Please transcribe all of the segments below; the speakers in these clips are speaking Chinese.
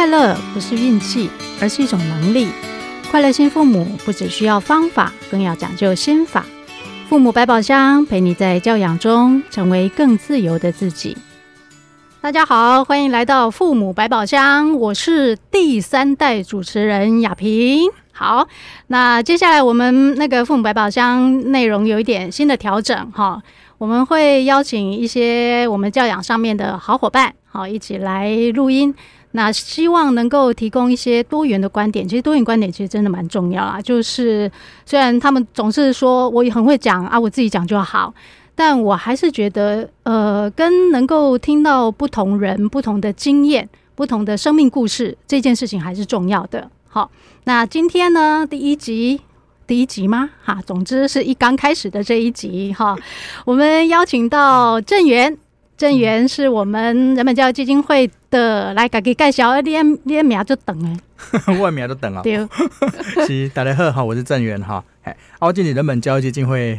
快乐不是运气，而是一种能力。快乐新父母不只需要方法，更要讲究心法。父母百宝箱陪你在教养中成为更自由的自己。大家好，欢迎来到父母百宝箱，我是第三代主持人雅萍。好，那接下来我们那个父母百宝箱内容有一点新的调整哈，我们会邀请一些我们教养上面的好伙伴，好一起来录音。那希望能够提供一些多元的观点，其实多元观点其实真的蛮重要啦。就是虽然他们总是说我也很会讲啊，我自己讲就好，但我还是觉得，呃，跟能够听到不同人不同的经验、不同的生命故事这件事情还是重要的。好，那今天呢，第一集，第一集吗？哈，总之是一刚开始的这一集哈，我们邀请到正源。正元是我们人本教育基金会的，来给给介绍，你你名就等哎，我名就等啊。对，是大家好，哈，我是郑源哈，哎，我今年人本教育基金会，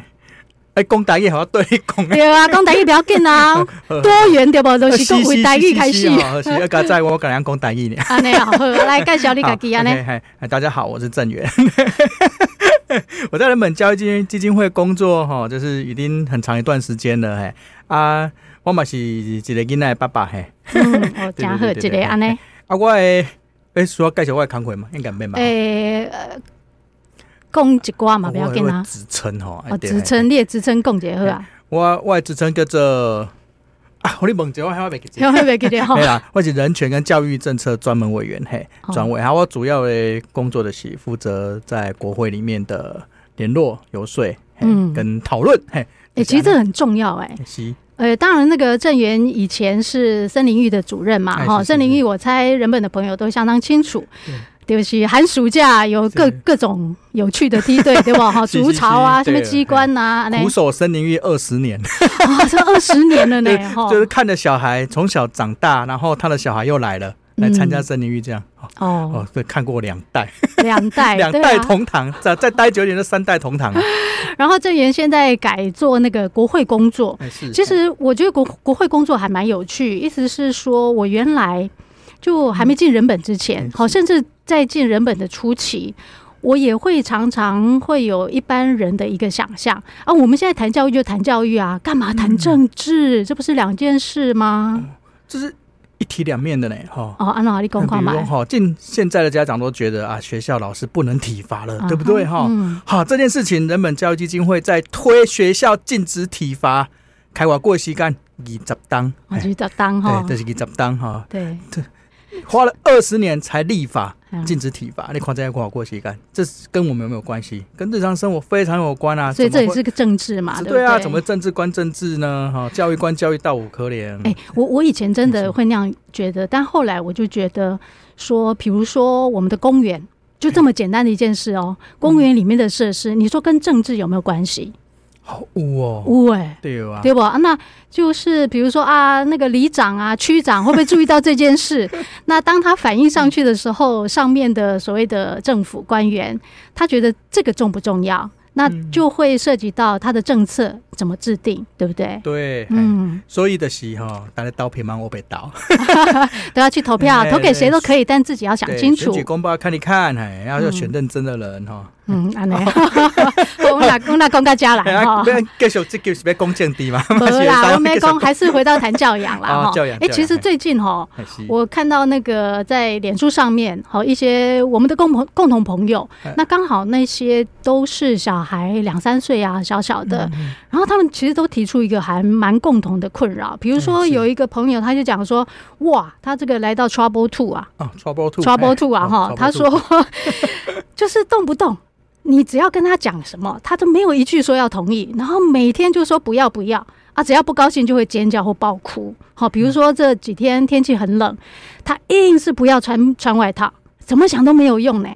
哎，讲台语好对讲，对啊，讲台语不要紧啊，多元对不？都是讲会台语开始，是要在我刚刚讲台语呢。啊，你好，来介绍你自己啊，呢，大家好，我是郑源，我在人本教育基金基金会工作哈，就是已经很长一段时间了，嘿啊。我嘛是一个囡仔的爸爸嘿，嗯，哦，真好，一个安尼。啊，我诶，诶，需要介绍我的工作嘛？应该没嘛？诶，讲一寡嘛，不要紧啊。职称吼，哦，职称，你的职称讲一下好啊。我我的职称叫做啊，我你问一下，我还没记得。还没记得哈。对啦，我是人权跟教育政策专门委员嘿，专委。然后我主要的工作的是负责在国会里面的联络、游说，嗯，跟讨论嘿。诶，其实这很重要诶。是。呃，当然，那个郑源以前是森林浴的主任嘛，哈，森林浴我猜人本的朋友都相当清楚，对不起，寒暑假有各各种有趣的梯队，对吧？哈，竹巢啊，什么机关呐，苦守森林浴二十年，啊，这二十年了呢，哈，就是看着小孩从小长大，然后他的小孩又来了。来参加森林浴这样哦哦，对，看过两代，两代 两代同堂，再再待久一点就三代同堂。然后郑源现在改做那个国会工作，其实我觉得国国会工作还蛮有趣。意思是说，我原来就还没进人本之前，好，甚至在进人本的初期，我也会常常会有一般人的一个想象啊。我们现在谈教育就谈教育啊，干嘛谈政治？这不是两件事吗？就是。一体两面的呢，哈哦，按哪里公话嘛？哈，近现在的家长都觉得啊，学校老师不能体罚了，对不对？哈，好，这件事情，人本教育基金会在推学校禁止体罚，开挖过时间二十当，二十当哈，对，就是二十当哈，对，花了二十年才立法。禁止体罚，你夸这样过好过膝盖，这是跟我们有没有关系？跟日常生活非常有关啊！所以这也是个政治嘛，对啊？怎么政治关政治呢？哈，教育关教育，到五可怜。哎，我我以前真的会那样觉得，但后来我就觉得说，比如说我们的公园，就这么简单的一件事哦，公园里面的设施，你说跟政治有没有关系？好污哦，污哎，对啊？对不？那就是比如说啊，那个里长啊、区长会不会注意到这件事？那当他反映上去的时候，上面的所谓的政府官员，他觉得这个重不重要？那就会涉及到他的政策怎么制定，对不对？对，嗯，所以的是哈，大家刀片忙，我被刀，都要去投票，投给谁都可以，但自己要想清楚。选举公报看一看，哎，然后要选认真的人哈。嗯，那我那公家家来哈，继续这个是要公正的嘛？不啦，我没讲，还是回到谈教养啦 哈。教养，哎，其实最近哈，我看到那个在脸书上面，好一些我们的共朋共同朋友，那刚好那些都是小孩两三岁啊，小小的，然后他们其实都提出一个还蛮共同的困扰，比如说有一个朋友他就讲说，哇，他这个来到 Trouble Two 啊，Trouble Two，Trouble Two 啊哈，他说 就是动不动。你只要跟他讲什么，他都没有一句说要同意，然后每天就说不要不要啊，只要不高兴就会尖叫或爆哭。好，比如说这几天天气很冷，他硬是不要穿穿外套，怎么想都没有用呢。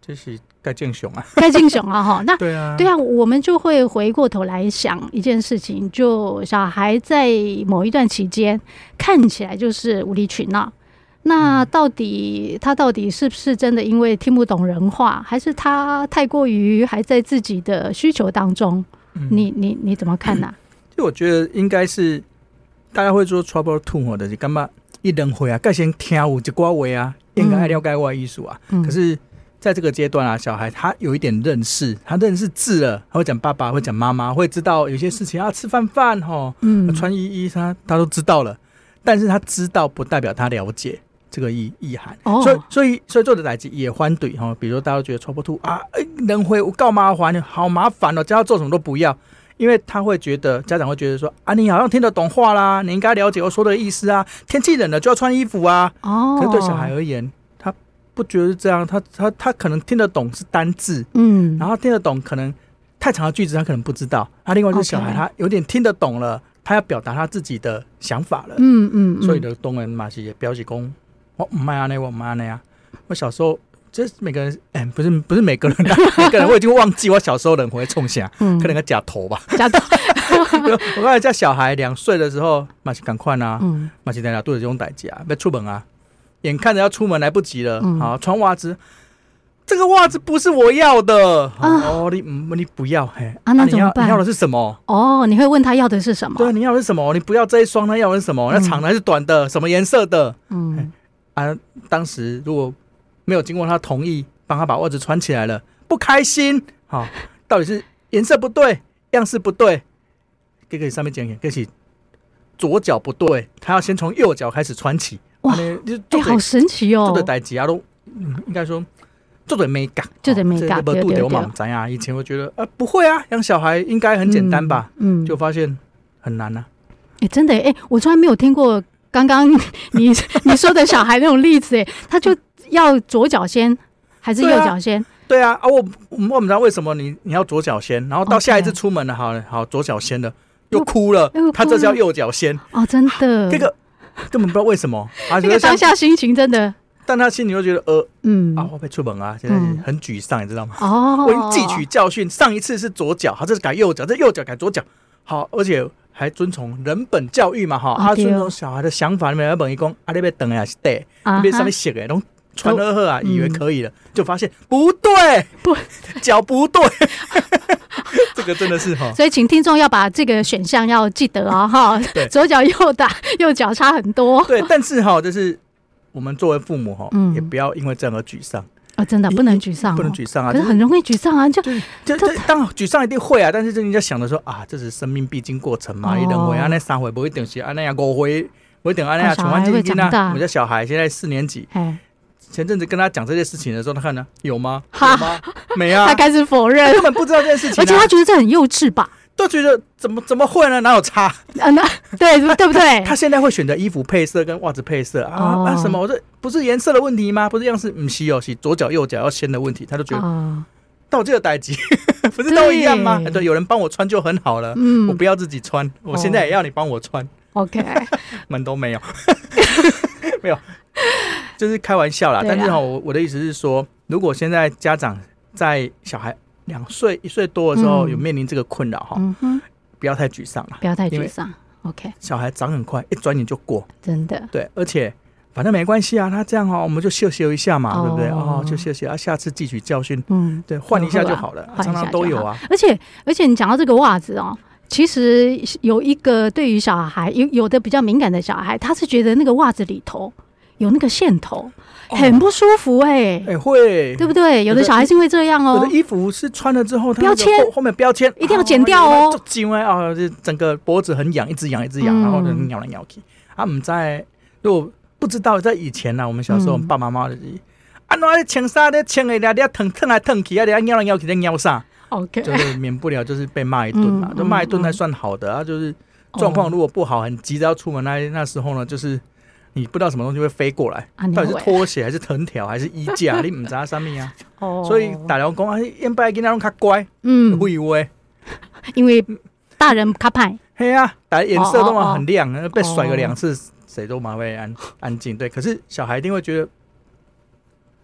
这是该敬雄啊，该敬雄啊哈。那对啊，对啊，我们就会回过头来想一件事情，就小孩在某一段期间看起来就是无理取闹。那到底他到底是不是真的因为听不懂人话，还是他太过于还在自己的需求当中？嗯、你你你怎么看呢、啊？就我觉得应该是大家会说 trouble two 或者是干嘛？一人会啊，该先听有一寡话啊，应该爱了解我艺术啊。嗯、可是在这个阶段啊，小孩他有一点认识，他认识字了，他会讲爸爸，会讲妈妈，会知道有些事情啊吃饭饭哈，嗯，穿衣衣他他都知道了。但是他知道不代表他了解这个意意涵，哦、所以所以所以做的代志也反对哈。比如说大家都觉得戳不吐啊，人会我告麻烦，好麻烦哦，叫他做什么都不要。因为他会觉得，家长会觉得说啊，你好像听得懂话啦，你应该了解我说的意思啊。天气冷了就要穿衣服啊。哦。可是对小孩而言，他不觉得是这样，他他他可能听得懂是单字，嗯，然后听得懂可能太长的句子他可能不知道。啊，另外就是小孩他有点听得懂了，他要表达他自己的想法了。嗯嗯。所以的东人嘛是也表示讲，我唔爱安尼，我唔爱安尼啊。我小时候。就是每个人，哎、欸，不是不是每个人，每个人我已经忘记我小时候人会冲啥，嗯、可能个假头吧。假头。我刚才叫小孩两岁的时候，马上赶快啊，马上在家肚子用代志啊，别出门啊，眼看着要出门来不及了，嗯、好穿袜子，这个袜子不是我要的，啊、哦，你你不要，嘿，啊，那怎么办？你要的是什么？哦，你会问他要的是什么？对，你要的是什么？你不要这一双，他要的是什么？那长的还是短的？什么颜色的？嗯，啊，当时如果。没有经过他同意，帮他把袜子穿起来了，不开心。好、哦，到底是颜色不对，样式不对，给给上面讲讲，这是左脚不对，他要先从右脚开始穿起。哇，哎、欸，好神奇哦！做的代志啊，都应该说做的美感，做的美感。不度的我蛮咱呀，以前我觉得啊，不会啊，养小孩应该很简单吧？嗯，嗯就发现很难呐、啊。哎、欸，真的哎、欸，我从来没有听过刚刚你 你说的小孩那种例子哎，他就。要左脚先还是右脚先？对啊，啊，我我们知道为什么你你要左脚先，然后到下一次出门了，好好左脚先了，又哭了，他这是要右脚先哦，真的，这个根本不知道为什么，这个当下心情真的，但他心里又觉得呃嗯啊，我被出门啊，现在很沮丧，你知道吗？哦，我已经汲取教训，上一次是左脚，好，这是改右脚，这右脚改左脚，好，而且还遵从人本教育嘛，哈，他遵从小孩的想法，里面要本一讲啊，你别等还是对，那边上面写的穿二鹤啊，以为可以了，就发现不对，不。脚不对，这个真的是哈。所以，请听众要把这个选项要记得啊，哈。对，左脚右打，右脚差很多。对，但是哈，就是我们作为父母哈，也不要因为这样而沮丧啊，真的不能沮丧，不能沮丧啊，可是很容易沮丧啊，就就就当沮丧一定会啊，但是人家想的说啊，这是生命必经过程嘛，你认为啊，那三回不会等是啊，那样五回不会等啊，那样全完结经啊。我们家小孩现在四年级。前阵子跟他讲这件事情的时候，他看呢有吗？有吗？没啊！他开始否认，根本不知道这件事情，而且他觉得这很幼稚吧？都觉得怎么怎么会呢？哪有差？啊，那对对不对？他现在会选择衣服配色跟袜子配色啊啊什么？我这不是颜色的问题吗？不是样式，不是哦，是左脚右脚要先的问题。他就觉得，到这个代际不是都一样吗？对，有人帮我穿就很好了。嗯，我不要自己穿，我现在也要你帮我穿。OK，门都没有，没有。就是开玩笑啦，但是哈，我我的意思是说，如果现在家长在小孩两岁一岁多的时候有面临这个困扰哈，不要太沮丧了，不要太沮丧。OK，小孩长很快，一转眼就过，真的。对，而且反正没关系啊，他这样哦，我们就秀秀一下嘛，对不对？哦，就秀秀啊，下次汲取教训，嗯，对，换一下就好了，常常都有啊。而且而且你讲到这个袜子哦，其实有一个对于小孩有有的比较敏感的小孩，他是觉得那个袜子里头。有那个线头，很不舒服哎、欸，哎、欸、会，对不对？有的小孩是因为这样哦、喔。有的衣服是穿了之后，标签后面标签一定要剪掉哦、喔。因为啊，这整个脖子很痒，一直痒，一直痒，然后就咬来咬去。啊，我们在如果不知道在以前呢、啊，我们小时候我们爸爸妈妈的啊，那穿衫的穿的，你要疼疼来疼去啊，你要咬来咬去在咬啥？OK，就是免不了就是被骂一顿嘛。就骂一顿还算好的啊，就是状况如果不好，很急着要出门那那时候呢，就是。你不知道什么东西会飞过来，到底是拖鞋还是藤条还是衣架？你唔知道上面啊。哦。所以大人讲啊，应该囡仔拢较乖，嗯，会会，因为大人较歹。嘿啊，大家颜色都嘛很亮，被甩个两次，谁都嘛会安安静。对，可是小孩一定会觉得。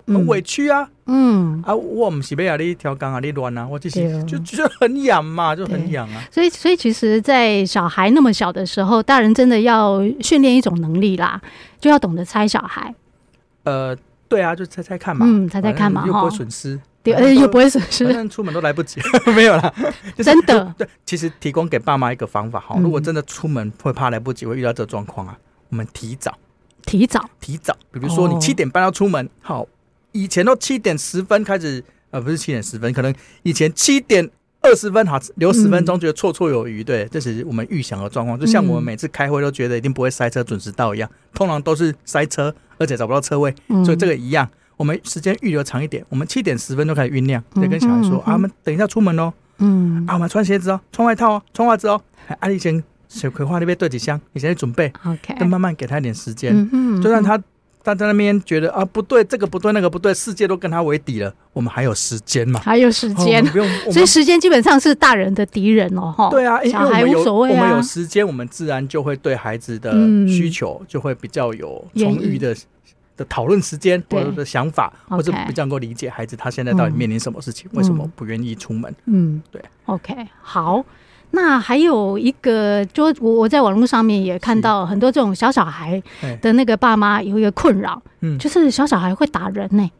很委屈啊，嗯。啊，我唔是要你调缸啊，你乱啊，我就是就就很痒嘛，就很痒啊。所以，所以其实，在小孩那么小的时候，大人真的要训练一种能力啦，就要懂得猜小孩。呃，对啊，就猜猜看嘛，嗯，猜猜看嘛，又不会损失，对，而且又不会损失，出门都来不及，没有啦，真的。对，其实提供给爸妈一个方法哈，如果真的出门会怕来不及，会遇到这状况啊，我们提早。提早，提早，比如说你七点半要出门，哦、好，以前都七点十分开始，呃，不是七点十分，可能以前七点二十分，好留十分钟，觉得绰绰有余，对，这是我们预想的状况。就像我们每次开会都觉得一定不会塞车，准时到一样，通常都是塞车，而且找不到车位，所以这个一样，我们时间预留长一点，我们七点十分就开始酝酿，就跟小孩说啊，我们等一下出门哦，嗯，啊，我们穿鞋子哦，穿外套哦，穿袜子哦，阿丽先。水葵花那边对几箱，你先去准备，OK，再慢慢给他一点时间，嗯嗯、就让他他在那边觉得啊不对，这个不对，那个不对，世界都跟他为敌了，我们还有时间嘛？还有时间，哦、不用，所以时间基本上是大人的敌人哦，哈。对啊，小孩无所谓啊，我们有时间，我们自然就会对孩子的需求就会比较有充裕的的讨论时间，或者的想法，或者比较能够理解孩子他现在到底面临什么事情，为什么不愿意出门？嗯，对，OK，好。那还有一个，就我我在网络上面也看到很多这种小小孩的那个爸妈有一个困扰，嗯，就是小小孩会打人呢，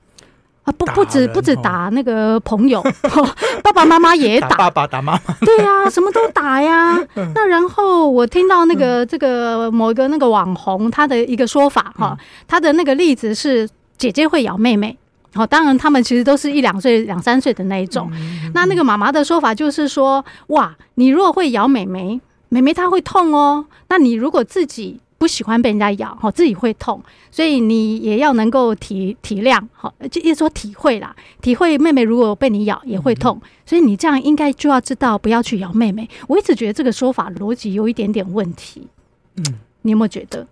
啊不不止不止打那个朋友，爸爸妈妈也打，爸爸打妈妈，对呀，什么都打呀。那然后我听到那个这个某一个那个网红他的一个说法哈，他的那个例子是姐姐会咬妹妹。好，当然他们其实都是一两岁、两三岁的那一种。那那个妈妈的说法就是说，哇，你如果会咬妹妹，妹妹她会痛哦。那你如果自己不喜欢被人家咬，好，自己会痛，所以你也要能够体体谅，好，就意思说体会啦，体会妹妹如果被你咬也会痛，所以你这样应该就要知道不要去咬妹妹。我一直觉得这个说法逻辑有一点点问题。嗯，你有没有觉得？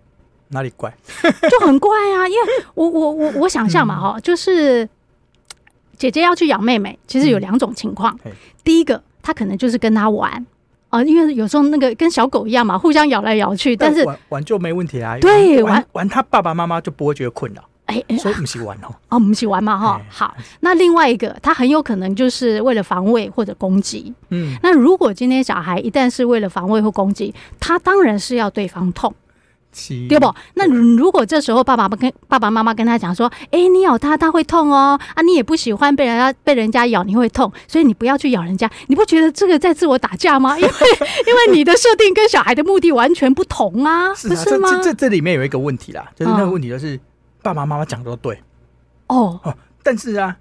哪里怪？就很怪啊！因为我我我我想象嘛哈，就是姐姐要去养妹妹，其实有两种情况。第一个，她可能就是跟她玩啊，因为有时候那个跟小狗一样嘛，互相咬来咬去。但是玩玩就没问题啊。对，玩玩他爸爸妈妈就不会觉得困扰。哎，所以不喜玩哦。哦，不喜玩嘛哈。好，那另外一个，他很有可能就是为了防卫或者攻击。嗯，那如果今天小孩一旦是为了防卫或攻击，他当然是要对方痛。对不？那如果这时候爸爸跟爸爸妈妈跟他讲说：“哎，你咬他，他会痛哦。啊，你也不喜欢被人家被人家咬，你会痛，所以你不要去咬人家。你不觉得这个在自我打架吗？因为因为你的设定跟小孩的目的完全不同啊，是啊，不是吗？这这这里面有一个问题啦，就是那个问题就是爸爸妈妈讲的都对哦哦，但是啊，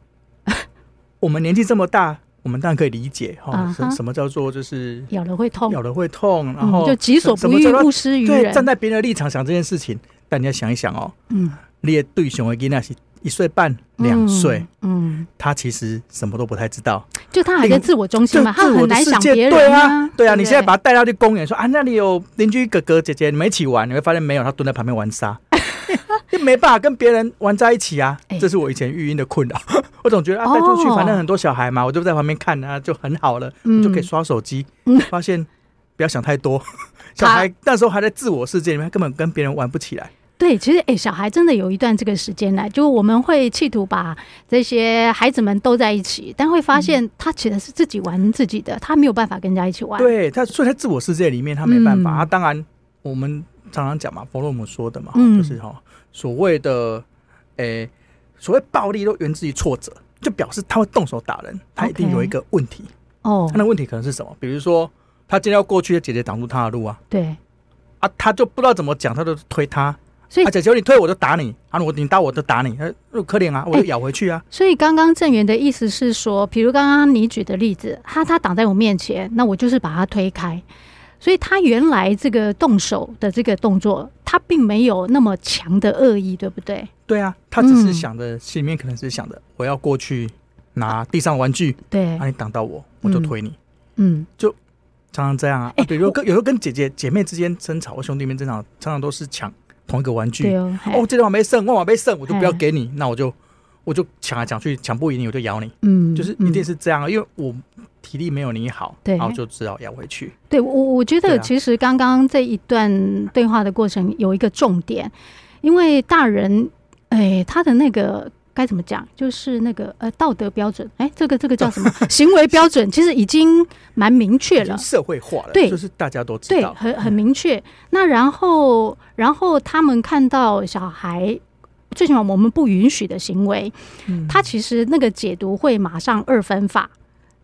我们年纪这么大。我们当然可以理解哈，什什么叫做就是咬了会痛，咬了会痛，然后就己所不欲，勿施于人。站在别人的立场想这件事情，但你要想一想哦，嗯，你的对象的囡仔是一岁半、两岁，嗯，他其实什么都不太知道，就他还在自我中心嘛，他很难想别人。对啊，对啊，你现在把他带到去公园，说啊，那里有邻居哥哥姐姐，你们一起玩，你会发现没有，他蹲在旁边玩沙。就没办法跟别人玩在一起啊，这是我以前育婴的困扰。我总觉得啊，带出去反正很多小孩嘛，我就在旁边看啊，就很好了，就可以刷手机。发现不要想太多，小孩那时候还在自我世界里面，根本跟别人玩不起来。对，其实哎，小孩真的有一段这个时间呢，就我们会企图把这些孩子们都在一起，但会发现他其实是自己玩自己的，他没有办法跟人家一起玩。对，他所以在自我世界里面，他没办法。他当然我们。常常讲嘛，弗洛姆说的嘛，就是哈，所谓的，诶，所谓暴力都源自于挫折，就表示他会动手打人，他一定有一个问题哦。他的问题可能是什么？比如说，他今天要过去，姐姐挡住他的路啊，对，啊，他就不知道怎么讲，他就推他，所以啊，姐姐你推我就打你，啊，我你打我就打你，呃，可怜啊，我就咬回去啊。所以刚刚郑源的意思是说，比如刚刚你举的例子，他他挡在我面前，那我就是把他推开。所以他原来这个动手的这个动作，他并没有那么强的恶意，对不对？对啊，他只是想的，心里面可能是想的，我要过去拿地上玩具，对，啊你挡到我，我就推你，嗯，就常常这样啊。对，有时候跟有时候跟姐姐姐妹之间争吵，或兄弟们争吵，常常都是抢同一个玩具。哦，这地方没剩，我我没剩，我就不要给你，那我就我就抢来抢去，抢不赢你，我就咬你。嗯，就是一定是这样，因为我。体力没有你好，对，然后就只好要回去。对我，我觉得其实刚刚这一段对话的过程有一个重点，因为大人，哎，他的那个该怎么讲，就是那个呃道德标准，哎，这个这个叫什么？行为标准，其实已经蛮明确了，社会化了，对，就是大家都知道，对，很很明确。那然后，然后他们看到小孩最起码我们不允许的行为，他其实那个解读会马上二分法。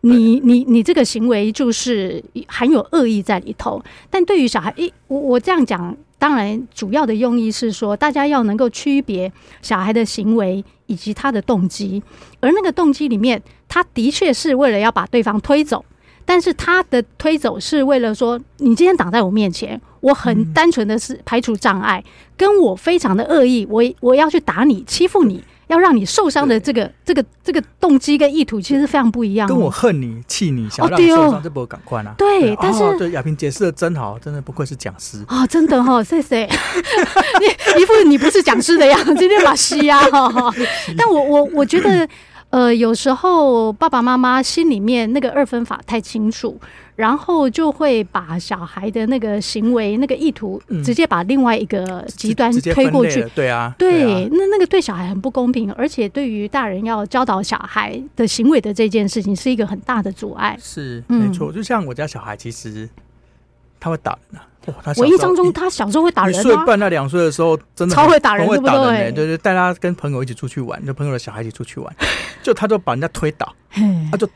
你你你这个行为就是含有恶意在里头，但对于小孩，一，我我这样讲当然主要的用意是说，大家要能够区别小孩的行为以及他的动机，而那个动机里面，他的确是为了要把对方推走。但是他的推走是为了说，你今天挡在我面前，我很单纯的是排除障碍，跟我非常的恶意，我我要去打你、欺负你，要让你受伤的这个这个这个动机跟意图其实非常不一样。跟我恨你、气你、想让你受伤，这不赶快啊？对，但是对亚萍解释的真好，真的不愧是讲师啊！真的哈，谢谢 你，一副你不是讲师的样子，今天把戏啊哈。但我我我觉得。呃，有时候爸爸妈妈心里面那个二分法太清楚，然后就会把小孩的那个行为、那个意图，直接把另外一个极端推过去。对啊，对，那那个对小孩很不公平，而且对于大人要教导小孩的行为的这件事情，是一个很大的阻碍。是，没错。就像我家小孩，其实他会打人啊。我印象中，他小时候会打人。一岁半到两岁的时候，真的超会打人，会打人，对对对，带他跟朋友一起出去玩，就朋友的小孩一起出去玩，就他就把人家推倒，他就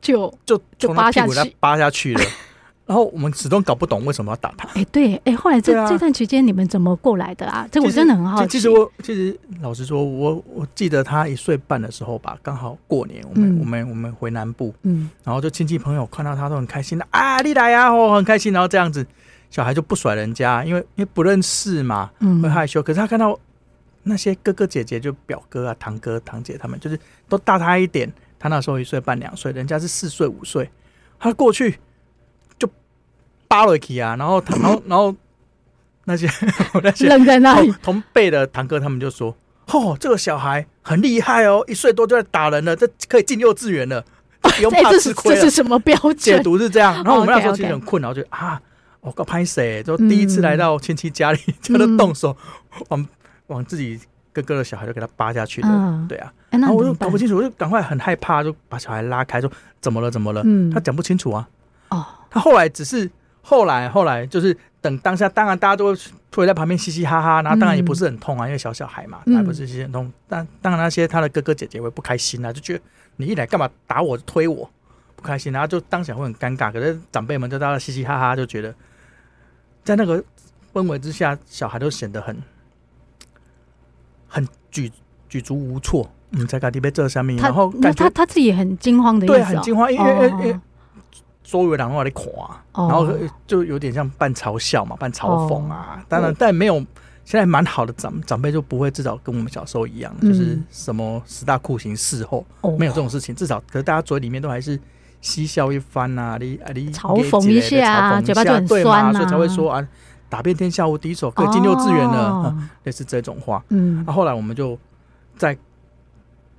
就就就扒下去，扒下去了。然后我们始终搞不懂为什么要打他。哎，对，哎，后来这这段期间你们怎么过来的啊？这我真的很好奇。其实我其实老实说，我我记得他一岁半的时候吧，刚好过年，我们我们我们回南部，嗯，然后就亲戚朋友看到他都很开心的啊，你来呀，哦，很开心，然后这样子。小孩就不甩人家，因为因为不认识嘛，会害羞。嗯、可是他看到那些哥哥姐姐，就表哥啊、堂哥、堂姐，他们就是都大他一点。他那时候一岁半、两岁，人家是四岁、五岁，他过去就扒了去啊，然后他，然后，然后那些 那些愣在那里同辈的堂哥他们就说：“哦，这个小孩很厉害哦，一岁多就在打人了，这可以进幼稚园了，不用怕吃亏了。”这是什么标准？解读是这样。然后我们那时候其实很困扰，就啊。我告拍谁？就第一次来到亲戚家里，就能动手往往自己哥哥的小孩就给他扒下去了。对啊，然后我就搞不清楚，我就赶快很害怕，就把小孩拉开，说怎么了？怎么了？他讲不清楚啊。哦，他后来只是后来后来就是等当下，当然大家都会在旁边嘻嘻哈哈，然后当然也不是很痛啊，因为小小孩嘛，还不是嘻嘻很痛。但当然那些他的哥哥姐姐会不开心啊，就觉得你一来干嘛打我推我，不开心，然后就当下会很尴尬。可是长辈们就大家嘻嘻哈哈，就觉得。在那个氛围之下，小孩都显得很很举举足无措。嗯，在家地被这上面，然后他他自己也很惊慌的意思，对，很惊慌，因为因为周围两个人在垮，然后就有点像半嘲笑嘛，半嘲讽啊。当然，但没有现在蛮好的长长辈就不会至少跟我们小时候一样，就是什么十大酷刑事后没有这种事情。至少，可是大家嘴里面都还是。嬉笑一番呐、啊，你啊你嘲讽一下啊，嘴巴就很酸啊，所以才会说啊，打遍天下无敌手，可以进幼稚园了，类、哦啊、似这种话。嗯，啊，后来我们就在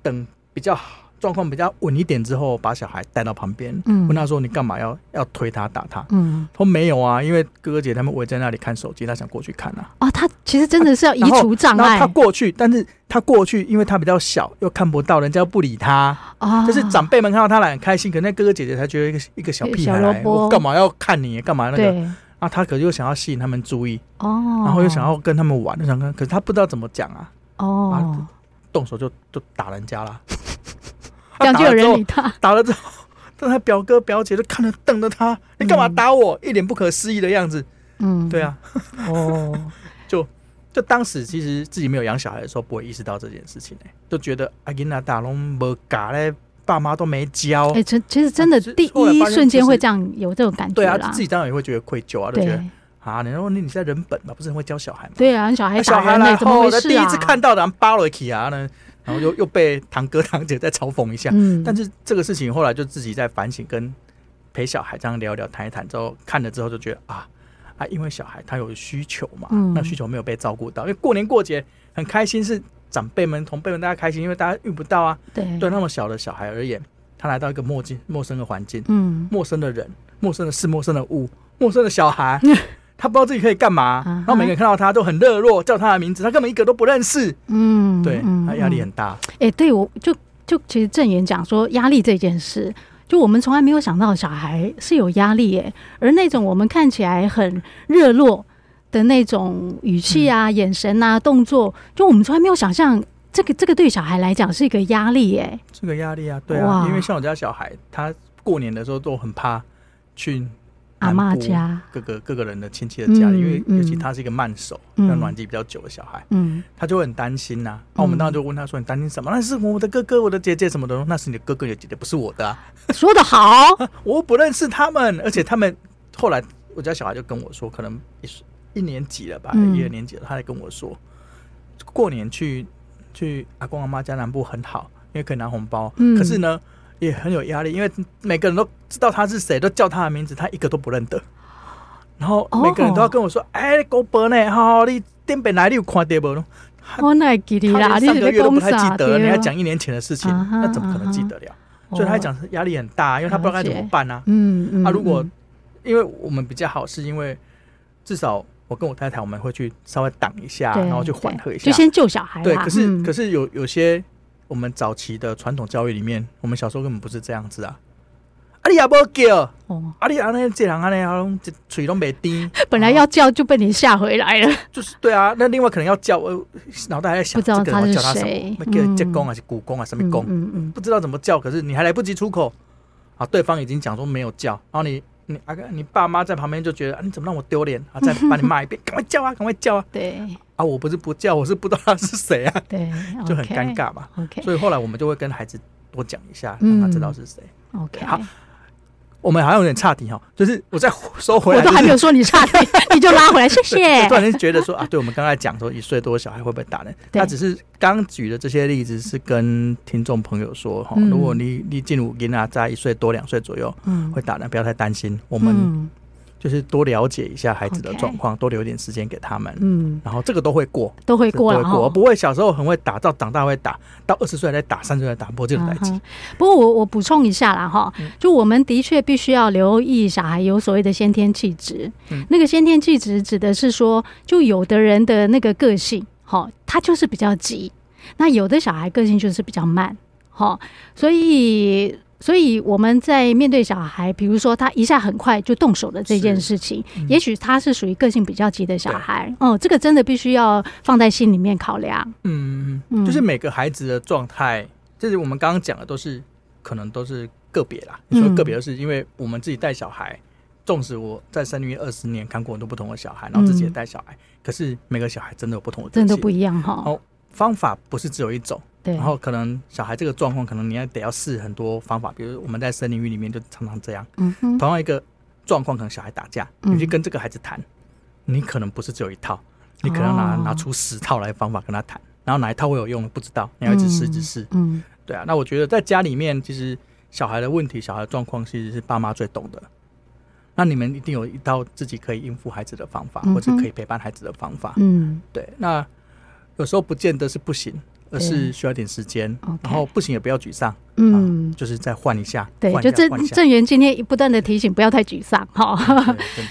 等比较好。状况比较稳一点之后，把小孩带到旁边，嗯、问他说：“你干嘛要要推他打他？”嗯，他说没有啊，因为哥哥姐他们围在那里看手机，他想过去看啊。啊，他其实真的是要移除障碍。他过去，但是他过去，因为他比较小，又看不到，人家又不理他。啊，就是长辈们看到他来很开心，可那哥哥姐姐才觉得一个一个小屁孩来，我干嘛要看你？干嘛那个？对啊，他可是又想要吸引他们注意哦，然后又想要跟他们玩，就想跟，可是他不知道怎么讲啊。哦，啊、动手就就打人家了。这样就有人理他。打了之后，但他表哥表姐都看着瞪着他，你干嘛打我？一脸不可思议的样子。嗯，对啊。哦，就就当时其实自己没有养小孩的时候，不会意识到这件事情哎，就觉得阿囡娜打龙没嘎嘞，爸妈都没教。哎，其其实真的第一瞬间会这样有这种感觉。对啊，自己当然也会觉得愧疚啊，就觉得啊，你说你你在人本嘛，不是很会教小孩吗？对啊，小孩小孩来后，第一次看到的人扒了起啊呢。然后又又被堂哥堂姐再嘲讽一下，嗯，但是这个事情后来就自己在反省，跟陪小孩这样聊聊谈一谈之后，看了之后就觉得啊啊，因为小孩他有需求嘛，嗯，那需求没有被照顾到，因为过年过节很开心，是长辈们同辈们大家开心，因为大家遇不到啊，对，对那么小的小孩而言，他来到一个陌境陌生的环境，嗯，陌生的人，陌生的事，陌生的物，陌生的小孩。他不知道自己可以干嘛，然后每个人看到他都很热络，叫他的名字，他根本一个都不认识。嗯，对，他压力很大。哎，对我就就其实正言讲说压力这件事，就我们从来没有想到小孩是有压力耶，而那种我们看起来很热络的那种语气啊、眼神啊、动作，就我们从来没有想象这个这个对小孩来讲是一个压力耶。是个压力啊，对啊，因为像我家小孩，他过年的时候都很怕去。阿妈家各个各个人的亲戚的家里，嗯、因为尤其他是一个慢手、要、嗯、暖机比较久的小孩，嗯，他就会很担心呐、啊。那、嗯、我们当时就问他说：“你担心什么？”那是我的哥哥、我的姐姐什么的。那是你的哥哥、你的姐姐，不是我的、啊。说的好，我不认识他们，而且他们后来我家小孩就跟我说，可能一一年级了吧，嗯、一二年级了，他还跟我说，过年去去阿公阿妈家南部很好，因为可以拿红包。嗯、可是呢。也很有压力，因为每个人都知道他是谁，都叫他的名字，他一个都不认得。然后每个人都要跟我说：“哎、哦，高伯呢？好，你电本来你有看到不？”我那记得啦，你上个月都不太记得，你还讲一年前的事情，那怎么可能记得了？所以他讲压力很大，因为他不知道该怎么办啊。嗯嗯。啊，如果因为我们比较好，是因为至少我跟我太太我们会去稍微挡一下，然后去缓和一下，就先救小孩。对，可是可是有有些。我们早期的传统教育里面，我们小时候根本不是这样子啊！啊，你也不叫，哦，啊，你啊那这人啊那啊，这嘴都没低，本来要叫就被你吓回来了。就是对啊，那另外可能要叫，我脑袋还在想，不知道他是谁，叫他什么？叫借公还是姑公啊？什么公？嗯嗯，不知道怎么叫，可是你还来不及出口，啊，对方已经讲说没有叫，然后你你阿哥，你爸妈在旁边就觉得啊，你怎么让我丢脸啊？再把你骂一遍，赶快叫啊，赶快叫啊！对。啊，我不是不叫，我是不知道他是谁啊，对，就很尴尬嘛。OK，所以后来我们就会跟孩子多讲一下，让他知道是谁。OK，好，我们好像有点差题哈，就是我再收回来，我都还没有说你差题，你就拉回来，谢谢。突然间觉得说啊，对，我们刚才讲说一岁多小孩会不会打人？他只是刚举的这些例子是跟听众朋友说哈，如果你你进入囡啊，在一岁多两岁左右，嗯，会打人，不要太担心，我们。就是多了解一下孩子的状况.多留点时间给他们。嗯，然后这个都会过，都会过，都会过，不会小时候很会打，到长大会打，到二十岁再打，三十岁再打，不会这种代际。不过我我补充一下啦哈，就我们的确必须要留意小孩有所谓的先天气质。嗯，那个先天气质指的是说，就有的人的那个个性，哈，他就是比较急；那有的小孩个性就是比较慢，哈，所以。所以我们在面对小孩，比如说他一下很快就动手的这件事情，嗯、也许他是属于个性比较急的小孩，对哦，这个真的必须要放在心里面考量。嗯，就是每个孩子的状态，就是我们刚刚讲的都是可能都是个别啦。你说个别的是因为我们自己带小孩，纵使我在生育二十年看过很多不同的小孩，然后自己也带小孩，嗯、可是每个小孩真的有不同的，真的不一样哈。哦，方法不是只有一种。对，然后可能小孩这个状况，可能你要得要试很多方法，比如我们在森林浴里面就常常这样。嗯哼，同样一个状况，可能小孩打架，你去跟这个孩子谈，你可能不是只有一套，你可能拿拿出十套来方法跟他谈，然后哪一套会有用不知道，你要一直试一直试。嗯，对啊，那我觉得在家里面，其实小孩的问题、小孩的状况，其实是爸妈最懂的。那你们一定有一套自己可以应付孩子的方法，或者可以陪伴孩子的方法。嗯，对。那有时候不见得是不行。而是需要点时间，然后不行也不要沮丧，嗯，就是再换一下。对，就郑郑源今天不断的提醒，不要太沮丧 哈。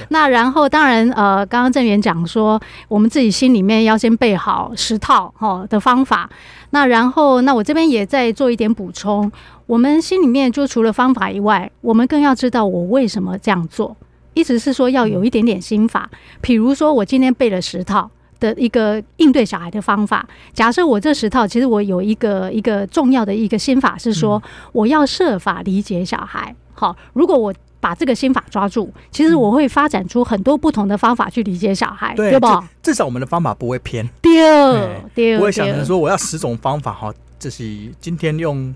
那然后当然呃，刚刚郑源讲说，我们自己心里面要先备好十套哈的方法。那然后那我这边也再做一点补充，我们心里面就除了方法以外，我们更要知道我为什么这样做。意思是说要有一点点心法，比如说我今天背了十套。的一个应对小孩的方法。假设我这十套，其实我有一个一个重要的一个心法是说，我要设法理解小孩。好，如果我把这个心法抓住，其实我会发展出很多不同的方法去理解小孩，对，对吧？至少我们的方法不会偏。对，对，不会想成说我要十种方法哈，这是今天用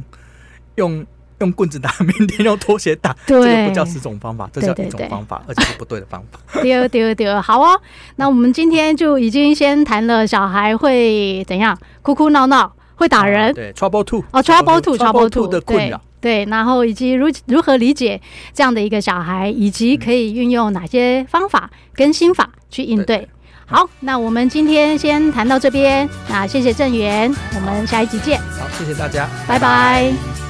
用。用棍子打，明天用拖鞋打，对这个不叫十种方法，这叫一种方法，而且是不对的方法。对对对，好哦。那我们今天就已经先谈了小孩会怎样哭哭闹闹，会打人，啊、对，trouble two 哦，trouble two，trouble two 的困扰，对，然后以及如如何理解这样的一个小孩，以及可以运用哪些方法跟心法去应对。好，那我们今天先谈到这边，那谢谢郑源，我们下一集见。好，谢谢大家，拜拜。拜拜。